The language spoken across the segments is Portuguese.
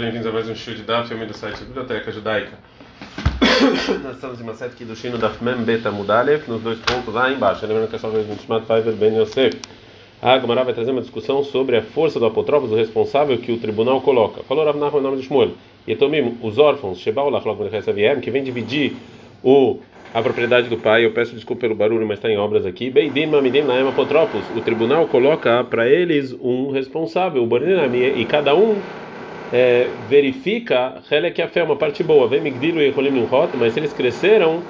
bem-vindos a mais um show de Daf, do site Biblioteca Judaica. Nós estamos em uma sete do Shino Daf Mem Beta Mudalev, nos dois pontos lá embaixo. Lembrando que é só o mesmo chamado Faiver Ben Yosef. A Gamara vai trazer uma discussão sobre a força do apotrópos, o responsável que o tribunal coloca. Falou Rav Nachman em nome de Shmuel. E Tomim, os órfãos, Shebal Lachlok Viem, que vem dividir o a propriedade do pai. Eu peço desculpa pelo barulho, mas está em obras aqui. Beidim Mamidim Naem Apotropos. O tribunal coloca para eles um responsável, o e cada um é, verifica que a fé uma parte boa. Vem Migdilo e Rolim Nimhot, mas se eles cresceram,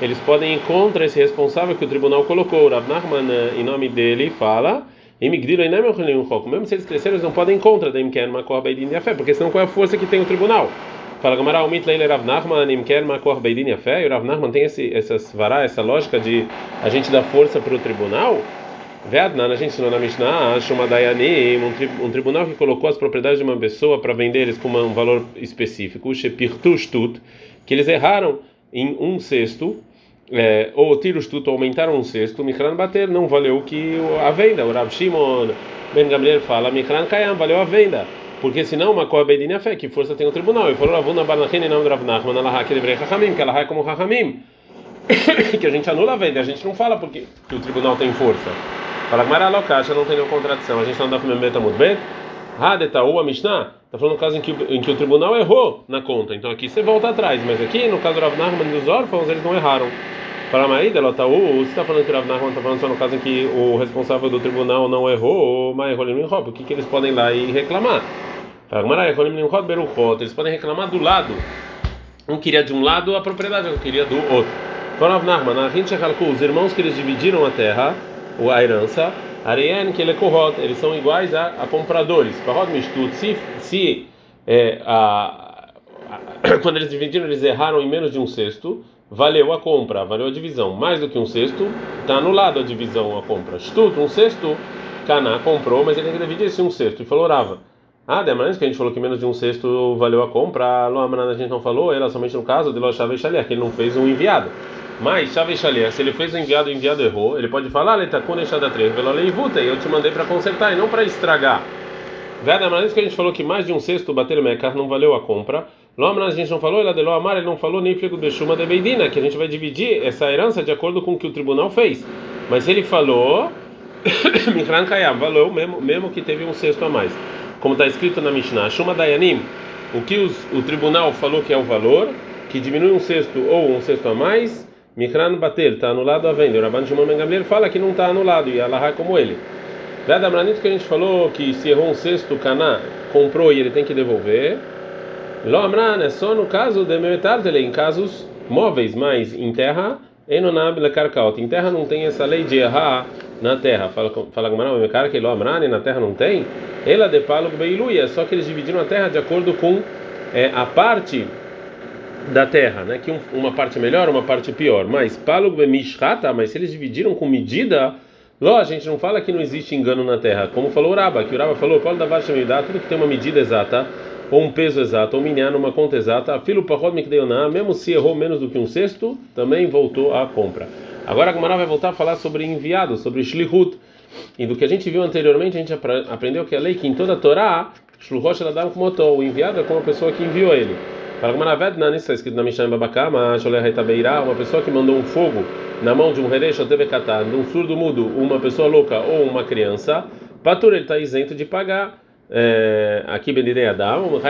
eles podem ir contra esse responsável que o tribunal colocou. Rav Nachman, em nome dele, fala. E Migdilo e mesmo se eles cresceram, eles não podem ir contra da Imken Makor Beidin a fé, porque senão qual é a força que tem o tribunal? Fala Gamara, o Mitleile Rav Nachman, Imker Makor Beidin a fé, e o Rav Nachman tem esse, essas vará, essa lógica de a gente dar força para o tribunal. Veadnan, a gente ensinou na Mishnah, Shumadayani, um, um tribunal que colocou as propriedades de uma pessoa para vender eles com um valor específico, Shepirtushtut, que eles erraram em um sexto, é, ou tirustut, aumentaram um sexto, Mikran bater, não valeu que a venda. O Rav Shimon Ben Gabriel fala, Mikran Kayam, valeu a venda. Porque senão uma coabedin a fé, que força tem o tribunal. E falou Ravuna Barnachin em nome de Rav Nachman, Allah que deveria que ela é como Rahamim. que a gente anula a venda, a gente não fala porque que o tribunal tem força. Fala Gmara Lokasha, não tem nenhuma contradição. A gente não dá para Membeta Mudbet. Hadetaú, a Mishnah, está falando no caso em que, em que o tribunal errou na conta. Então aqui você volta atrás, mas aqui no caso do Rav Nachman dos órfãos, eles não erraram. Fala Maída, Lotaú, você está falando que o Rav Nachman está falando só no caso em que o responsável do tribunal não errou, mas errou errou, por que, que eles podem lá e reclamar? Eles podem reclamar do lado. Um queria de um lado a propriedade, outro queria do outro. Os irmãos que eles dividiram a terra, a herança, Areien que ele é eles são iguais a, a compradores. Se, se é, a, a, quando eles dividiram, eles erraram em menos de um sexto, valeu a compra, valeu a divisão. Mais do que um sexto, está anulado a divisão, a compra. Stut, um sexto, Caná comprou, mas ele dividir esse um sexto e falou Rava. Ah, Demanes, que a gente falou que menos de um sexto valeu a compra, Loamran a gente não falou, era somente no caso de Lo Chave que ele não fez um enviado. Mas Chave se ele fez o enviado o enviado errou, ele pode falar, ele está com deixada três, velo leivuta, e eu te mandei para consertar e não para estragar. Demanes, que a gente falou que mais de um sexto bater mecar não valeu a compra. Loamran a gente não falou, ele adelou amar, ele não falou nem fligo de chuma de beidina, que a gente vai dividir essa herança de acordo com o que o tribunal fez. Mas ele falou, Mihran Kayam, valeu mesmo, mesmo que teve um sexto a mais como está escrito na Mishnah, Shuma Dayanim, o que os, o tribunal falou que é o valor, que diminui um sexto ou um sexto a mais, Mikran Batel, está anulado a venda. O Rabban Shimon Ben Gamliel fala que não está anulado, e Allah é como ele. Veda Amranit que a gente falou que se errou um sexto, Caná comprou e ele tem que devolver. Lo Amran é só no caso de Memetartele, em casos móveis, mas em terra, Enonab Lekarkaot. Em terra não tem essa lei de errar na terra. Fala fala Gamara, cara que Lo Amran na terra não tem. Ela de palo beiluia, só que eles dividiram a terra de acordo com é, a parte da terra, né? Que um, uma parte melhor, uma parte pior. Mas palo bemishchata, mas se eles dividiram com medida, Ló, a gente não fala que não existe engano na terra. Como falou o Raba, que o Raba falou, pode dar tudo que tem uma medida exata, ou um peso exato, ou minhar numa conta exata, filo parrod mikdeoná, mesmo se errou menos do que um sexto, também voltou à compra. Agora a Gamara vai voltar a falar sobre enviado, sobre shlichut. E do que a gente viu anteriormente, a gente aprendeu que a lei que em toda a Torá, Shluhosh Eladam Kumoto, o enviado é como a pessoa que enviou ele. Fala está escrito na Mishnah Babakama, uma pessoa que mandou um fogo na mão de um Heresh ou Tevekatá, um surdo mudo, uma pessoa louca ou uma criança, Patur, ele está isento de pagar. É, aqui Benidei Adam,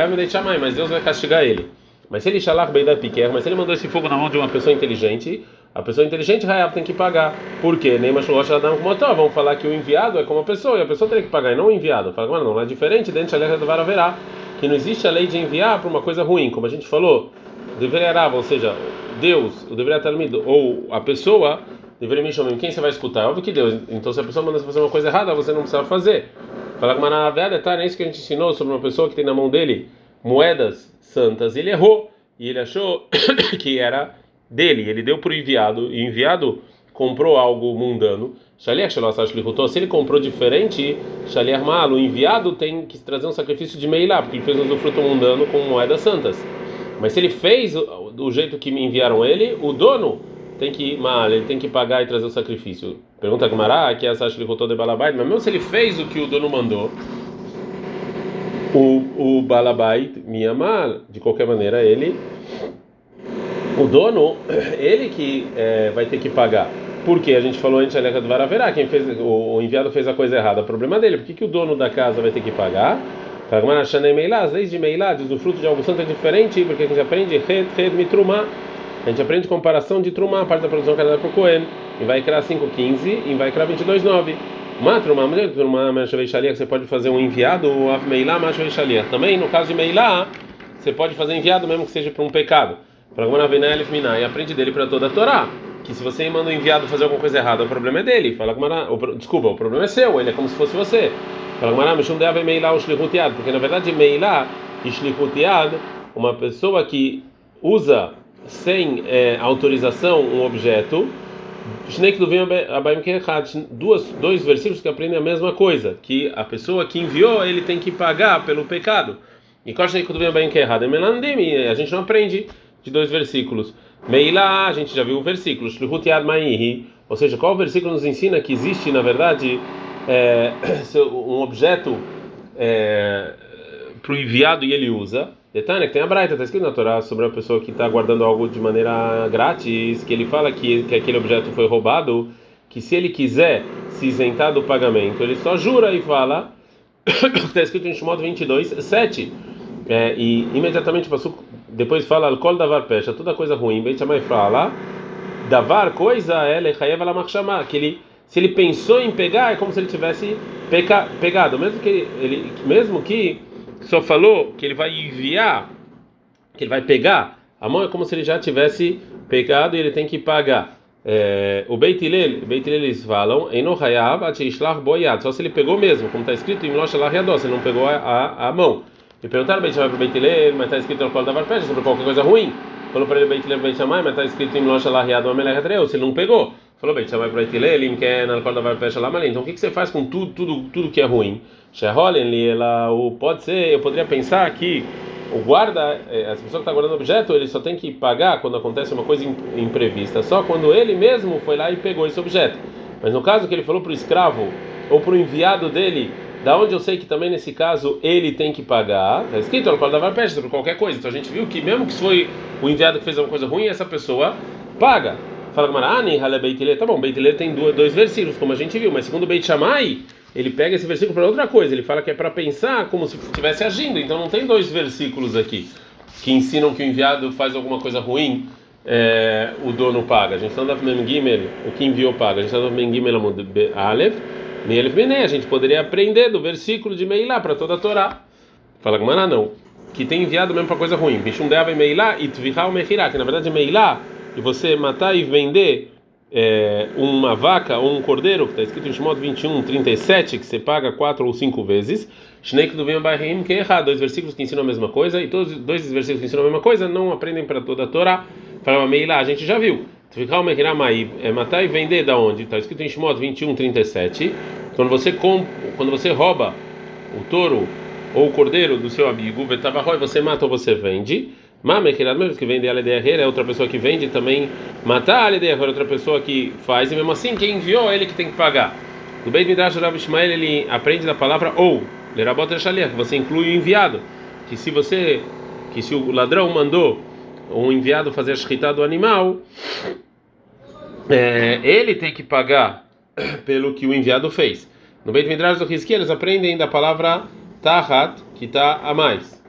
mas Deus vai castigar ele. Mas se ele shalach bem da piquer, mas se ele mandou esse fogo na mão de uma pessoa inteligente, a pessoa inteligente Hayav tem que pagar. Por quê? Nem Mashlosh Adam como Vamos falar que o enviado é como a pessoa, e a pessoa tem que pagar, e não o enviado. Fala, não, não é diferente, dentro da do haverá, que não existe a lei de enviar para uma coisa ruim, como a gente falou. Deveria ou seja, Deus, o deveria estar ou a pessoa deveria me chamar, quem você vai escutar? É óbvio que Deus. Então se a pessoa manda você fazer uma coisa errada, você não precisa fazer. Fala que na verdade tá, é isso que a gente ensinou sobre uma pessoa que tem na mão dele moedas santas. Ele errou e ele achou que era dele, ele deu para o enviado, e o enviado comprou algo mundano. Se ele comprou diferente, o enviado tem que trazer um sacrifício de meilá, porque ele fez um usufruto mundano com moedas santas. Mas se ele fez do jeito que me enviaram ele, o dono tem que mal, ele tem que pagar e trazer o sacrifício. Pergunta a que é essa de Balabai, mas mesmo se ele fez o que o dono mandou, o, o Balabait Miyamal, de qualquer maneira, ele, o dono, ele que é, vai ter que pagar. Porque a gente falou antes, Aleca do Varaverá, quem fez, o, enviado fez a coisa errada, o problema dele. Por que, que o dono da casa vai ter que pagar? As leis de Meilá, o fruto de algo santo é diferente, porque a gente aprende Red, Red, Mitrumá. A gente aprende comparação de Trumá, parte da produção é dada por Cohen. E vai criar 5,15 e vai criar 22,9. Uma Trumá, uma que você pode fazer um enviado, ou Meilá, Também, no caso de Meilá, você pode fazer enviado mesmo que seja para um pecado. Para e aprende dele para toda a Torá que se você manda o enviado fazer alguma coisa errada, o problema é dele. Fala com desculpa, o problema é seu, ele é como se fosse você. Fala com Mishum deve meilá o shlihutiad, porque na verdade meilá e uma pessoa que usa sem é, autorização um objeto, duas, dois versículos que aprendem a mesma coisa, que a pessoa que enviou ele tem que pagar pelo pecado. E a gente não aprende de dois versículos. Meila, a gente já viu o versículo, ou seja, qual versículo nos ensina que existe, na verdade, é, um objeto é, para o enviado e ele usa. Detalhe que tem a Braita, está escrito na Torá sobre a pessoa que está guardando algo de maneira grátis, que ele fala que, que aquele objeto foi roubado, que se ele quiser se isentar do pagamento, ele só jura e fala, está escrito em Shimon 22, 7. É, e imediatamente passou, depois fala alcool davar pecha, toda coisa ruim. Beit Shammai fala davar coisa é lechayev la que ele se ele pensou em pegar é como se ele tivesse peca, pegado, mesmo que ele, mesmo que só falou que ele vai enviar, que ele vai pegar, a mão é como se ele já tivesse pegado e ele tem que pagar. É, o Beit Hillel, Beit Hillel eles falam, só se ele pegou mesmo, como está escrito em Losh ele não pegou a, a, a mão. E perguntaram Beit Shammai para Beit Hillel, mas está escrito no Kol Davar Pesha sobre qualquer coisa ruim. Falou para ele Beit Hillel Beit mas está escrito em Losh Alahiado Amelech se ele não pegou. Falou Beit Shammai para Beit Hillel, Lim Ken Al Kol Davar Pesha Lamalin. Então o que, que você faz com tudo, tudo, tudo que é ruim? Sheholen ela pode ser, eu poderia pensar que o guarda, eh, a pessoa que está guardando o objeto, ele só tem que pagar quando acontece uma coisa imprevista, só quando ele mesmo foi lá e pegou esse objeto. Mas no caso que ele falou para o escravo ou para o enviado dele da onde eu sei que também nesse caso ele tem que pagar, está escrito no da Peste sobre qualquer coisa. Então a gente viu que mesmo que foi o enviado que fez alguma coisa ruim, essa pessoa paga. Fala Marani, Hale Beitile, tá bom, Beitile tem dois versículos, como a gente viu, mas segundo Beit Shammai, ele pega esse versículo para outra coisa, ele fala que é para pensar como se estivesse agindo, então não tem dois versículos aqui que ensinam que o enviado faz alguma coisa ruim, é, o dono paga. A gente está no Gimel, o que enviou paga. A gente está no Gimel Aleph, Mielef Bené, a gente poderia aprender do versículo de Meilá para toda a Torá. Fala com não. Que tem enviado mesmo para coisa ruim. Mishum Deava Meilá e Tvihá o Mechirá, que na verdade Meilá, e você matar e vender é, uma vaca ou um cordeiro, que está escrito em Shemot 21, 37, que você paga quatro ou cinco vezes. Shneik do Vem Bahim, que é errado. Dois versículos que ensinam a mesma coisa, e todos dois versículos que ensinam a mesma coisa não aprendem para toda a Torá. Fala Meilá, a gente já viu. Ficar o é matar e vender da onde? Está escrito em Shimot 21, 37. Quando você, comp, quando você rouba o touro ou o cordeiro do seu amigo, você mata ou você vende. Mamekirad, mesmo que vende a é outra pessoa que vende também matar a é outra pessoa que faz, e mesmo assim quem enviou é ele que tem que pagar. No Beit Midrash Rav Ishmael ele aprende da palavra ou, lerabot que você inclui o enviado, que se você, que se o ladrão mandou um enviado fazer a shkita do animal, é, ele tem que pagar pelo que o enviado fez. No Beit Midrash do Rizki, eles aprendem da palavra tahat, que está a mais.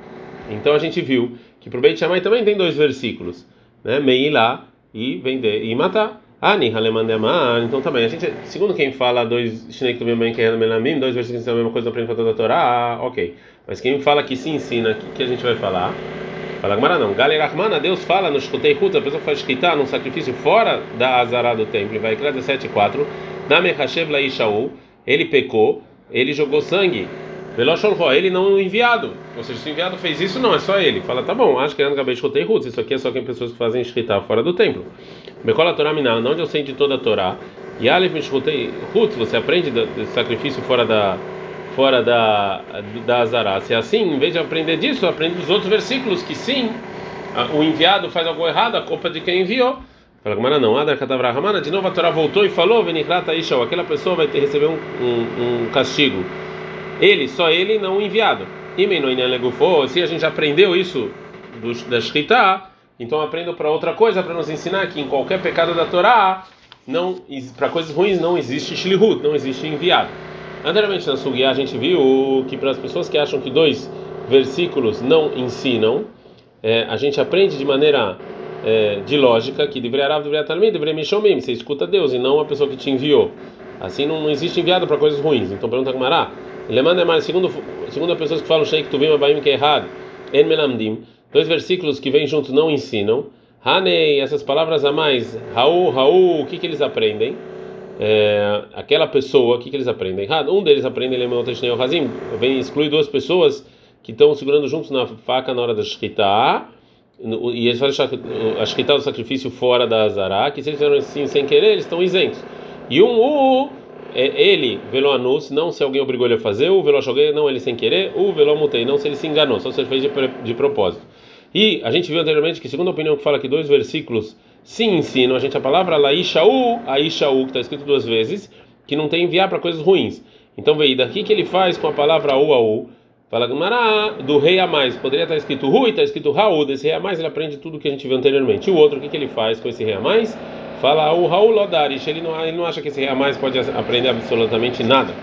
Então a gente viu que para o Beit Shammai também tem dois versículos, né? Meilá e vender e matar. Ani Halemandeman, então também a gente, segundo quem fala dois Shnei Tuvim que é Melamim, dois versículos que são a mesma coisa aprende para toda a Torá, ok. Mas quem fala que se ensina, o que, que a gente vai falar? Fala Gamara não. Galerachmana, Deus fala no Shkutei Hut, a pessoa faz shkita num sacrifício fora da Azará do templo. Vai criar 17,4. Na Mechashev Laishaú, ele pecou, ele jogou sangue. Velosholho, ele não o enviado. Ou seja, se o enviado fez isso, não, é só ele. Fala, tá bom, acho que é no Gabei Shkutei Hut. Isso aqui é só quem pessoas que fazem shkita fora do templo. Mekola Torá Minah, onde eu sei de toda a Torá. E Aleph Mishkutei Hut, você aprende do sacrifício fora da fora da da Azará. Se é assim, em vez de aprender disso, aprende dos outros versículos que sim, o enviado faz algo errado, a culpa de quem enviou. Fala Gamara não, Adar Katavrahmana, de novo a Torá voltou e falou, Venikrata aquela pessoa vai ter receber um, um, um, castigo. Ele, só ele, não o enviado. Se a gente aprendeu isso do, da Shkita, então aprendo para outra coisa para nos ensinar que em qualquer pecado da Torá, para coisas ruins não existe Shlihut, não existe enviado. Anteriormente na Sugiá a gente viu que para as pessoas que acham que dois versículos não ensinam, é, a gente aprende de maneira é, de lógica que deveria Rav, deveria Talmud, deveria Mishomim, você escuta Deus e não a pessoa que te enviou. Assim não, não existe enviado para coisas ruins. Então pergunta Gumará, ele manda mais segundo segundo as pessoas que falam Sheikh Tuvim Abaim que é errado, En Melamdim, dois versículos que vêm juntos não ensinam. Hanei, essas palavras a mais, Raul, Raul, o que que eles aprendem? É, aquela pessoa, o que que eles aprendem? Um deles aprende Lemeoteshnei Hazim, vem exclui duas pessoas que estão segurando juntos na faca na hora da Shkita, e eles fazem a Shkita do sacrifício fora da Azará, que se eles fizeram assim sem querer, eles estão isentos. E um, o, é, ele, velo anus, não se alguém obrigou ele a fazer, o velo joguei, não ele sem querer, o velo mutei, não se ele se enganou, só se ele fez de, de propósito. E a gente viu anteriormente que, segundo a opinião que fala que dois versículos se ensinam, a gente a palavra laishaú, aishaú, que está escrito duas vezes, que não tem enviar para coisas ruins. Então veio daqui que ele faz com a palavra u, au, Fala do rei a mais. Poderia estar escrito Ru e está escrito Raul. Desse rei a mais ele aprende tudo que a gente viu anteriormente. E o outro, o que, que ele faz com esse rei a mais? Fala o Raul Lodarish. Ele não, ele não acha que esse rei a mais pode aprender absolutamente nada.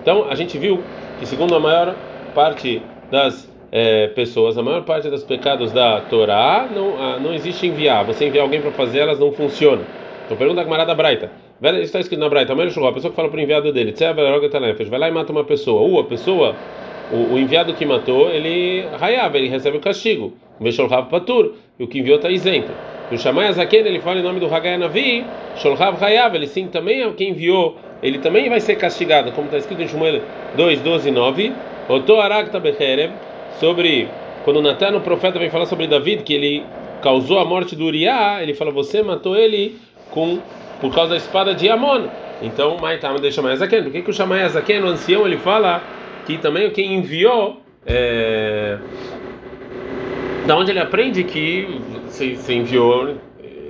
Então a gente viu que, segundo a maior parte das é, pessoas, a maior parte dos pecados da Torá não, não existe enviar. Você enviar alguém para fazer, elas não funcionam. Então pergunta a camarada Braita. Isso está escrito na Braita. A pessoa que fala para o enviado dele, vai lá e mata uma pessoa. Ou a pessoa o, o, enviado que matou, ele raiava, ele recebe o castigo. Patur, e o que enviou está isento. O Shamay Azaken, ele fala em nome do Hagai Navi, Sholhav Rayav, ele sim também é quem enviou, ele também vai ser castigado, como está escrito em Shmuel 2, 12 e 9. Oto Aragta Becherev, sobre quando Natan, o profeta, vem falar sobre David, que ele causou a morte do Uriah, ele fala: Você matou ele com por causa da espada de Amon. Então, Maitam deixa mais Azaken. Por que, que o Shamay Azaken, o ancião, ele fala que também quem enviou é, da onde ele aprende que se, se enviou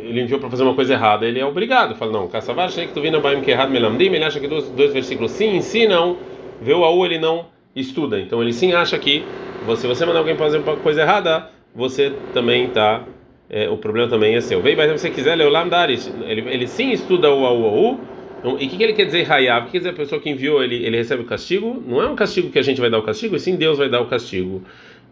ele enviou para fazer uma coisa errada ele é obrigado fala não caçavar achei que tu vindo baim que errado melamdim ele acha que dois, dois versículos sim ensinam vê o au ele não estuda então ele sim acha que você você mandar alguém fazer uma coisa errada você também está é, o problema também é seu. Veio, mas se você quiser ler o Lamdaris, ele, ele sim estuda o au, au, então, e o que, que, ele quer dizer Hayav? O que quer dizer a pessoa que enviou ele, ele recebe o castigo? Não é um castigo que a gente vai dar o castigo, e sim Deus vai dar o castigo.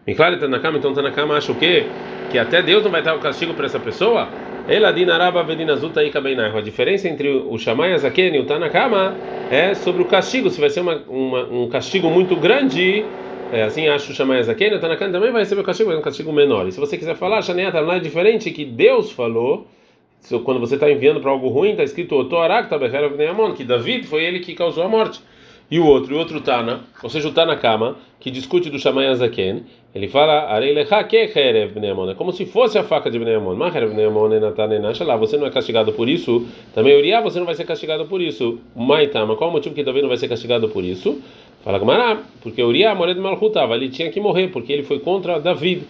E claro, na cama, então na cama, acha o quê? Que até Deus não vai dar o castigo para essa pessoa? A diferença entre o Shammai Azaken e o Tanakama é sobre o castigo. Se vai ser uma, uma, um castigo muito grande, é, assim acho o Shammai Azaken, o Tanakama também vai receber o castigo, mas um castigo menor. E se você quiser falar, Shaneata não é diferente que Deus falou quando você está enviando para algo ruim, está escrito que David foi ele que causou a morte. E o outro, o outro Tana, ou seja, o Tana Kama, que discute do Shammai Azaken, ele fala, é como se fosse a faca de Bneamon. Você não é castigado por isso, também Uriah você não vai ser castigado por isso. Maitama, qual o motivo que David não vai ser castigado por isso? Fala Gamará, porque Uriah, Mored Malchutava, ele tinha que morrer, porque ele foi contra David.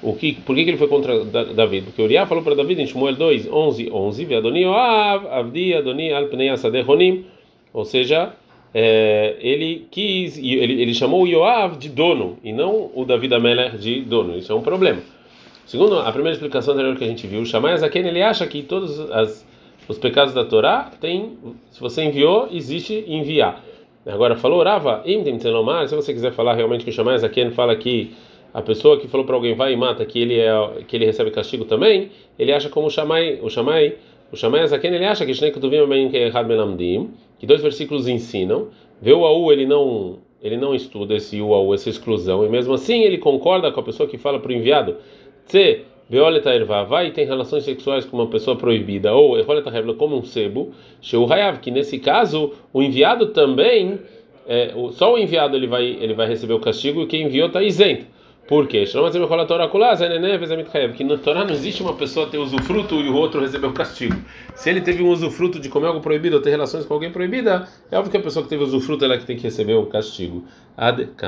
O que, por que, que ele foi contra Davi? Porque Uriah falou para Davi em Shmuel 2, 11, 11, Veadoni Oav, Avdi Adoni Alpnei Asadehonim, ou seja, é, ele quis, ele, ele chamou Yoav de dono e não o Davi da Meller de dono. Isso é um problema. Segundo a primeira explicação anterior que a gente viu, Shammai Azaken, ele acha que todos as, os pecados da Torá tem, se você enviou, existe enviar. Agora falou Rava, se você quiser falar realmente que o Shammai Azaken fala que a pessoa que falou para alguém vai e mata que ele é que ele recebe castigo também, ele acha como o Shamai, o Shamai, o Shamai Azaken, ele acha que Shnei que dois versículos ensinam, vê o AU, ele não ele não estuda esse UAU, essa exclusão, e mesmo assim ele concorda com a pessoa que fala para o enviado, Tse, Beoleta erva, vai e tem relações sexuais com uma pessoa proibida, ou Eroleta Revla como um sebo, Sheu Hayav, que nesse caso o enviado também, é, só o enviado ele vai, ele vai receber o castigo e quem enviou está isento. Por quê? Que na Torá não existe uma pessoa ter usufruto e o outro receber o castigo. Se ele teve um usufruto de comer algo proibido ou ter relações com alguém proibida, é óbvio que a pessoa que teve usufruto é ela que tem que receber o castigo. Adekan.